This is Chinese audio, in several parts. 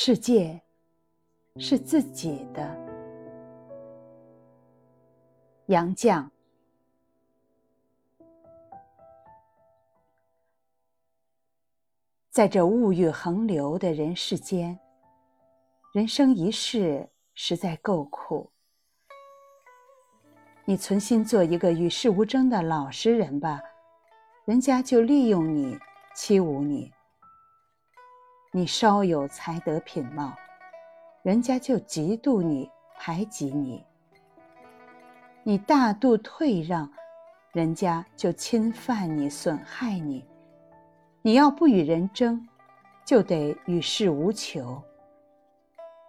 世界是自己的。杨绛，在这物欲横流的人世间，人生一世实在够苦。你存心做一个与世无争的老实人吧，人家就利用你，欺侮你。你稍有才德品貌，人家就嫉妒你、排挤你；你大度退让，人家就侵犯你、损害你。你要不与人争，就得与世无求，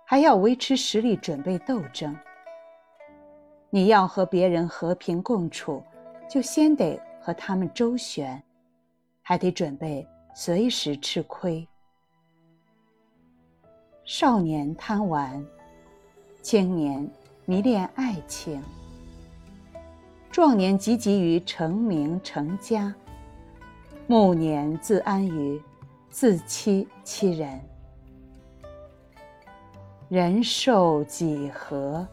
还要维持实力准备斗争。你要和别人和平共处，就先得和他们周旋，还得准备随时吃亏。少年贪玩，青年迷恋爱情，壮年汲汲于成名成家，暮年自安于自欺欺人。人寿几何？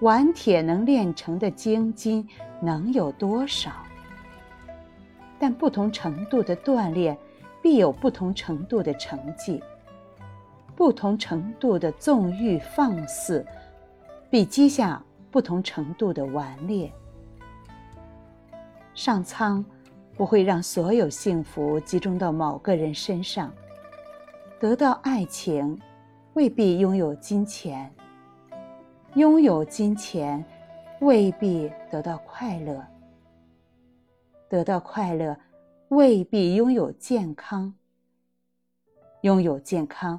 顽铁能炼成的精金能有多少？但不同程度的锻炼，必有不同程度的成绩。不同程度的纵欲放肆，必积下不同程度的顽劣。上苍不会让所有幸福集中到某个人身上。得到爱情，未必拥有金钱；拥有金钱，未必得到快乐；得到快乐，未必拥有健康；拥有健康。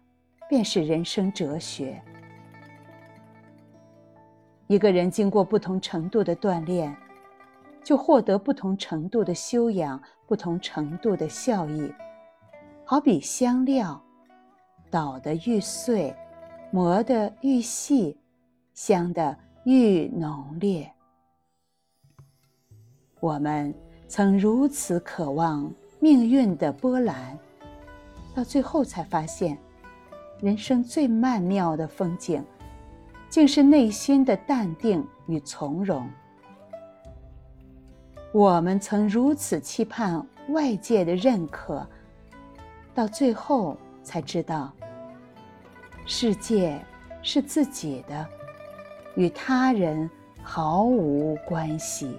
便是人生哲学。一个人经过不同程度的锻炼，就获得不同程度的修养、不同程度的效益。好比香料，捣得愈碎，磨得愈细，香得愈浓烈。我们曾如此渴望命运的波澜，到最后才发现。人生最曼妙的风景，竟是内心的淡定与从容。我们曾如此期盼外界的认可，到最后才知道，世界是自己的，与他人毫无关系。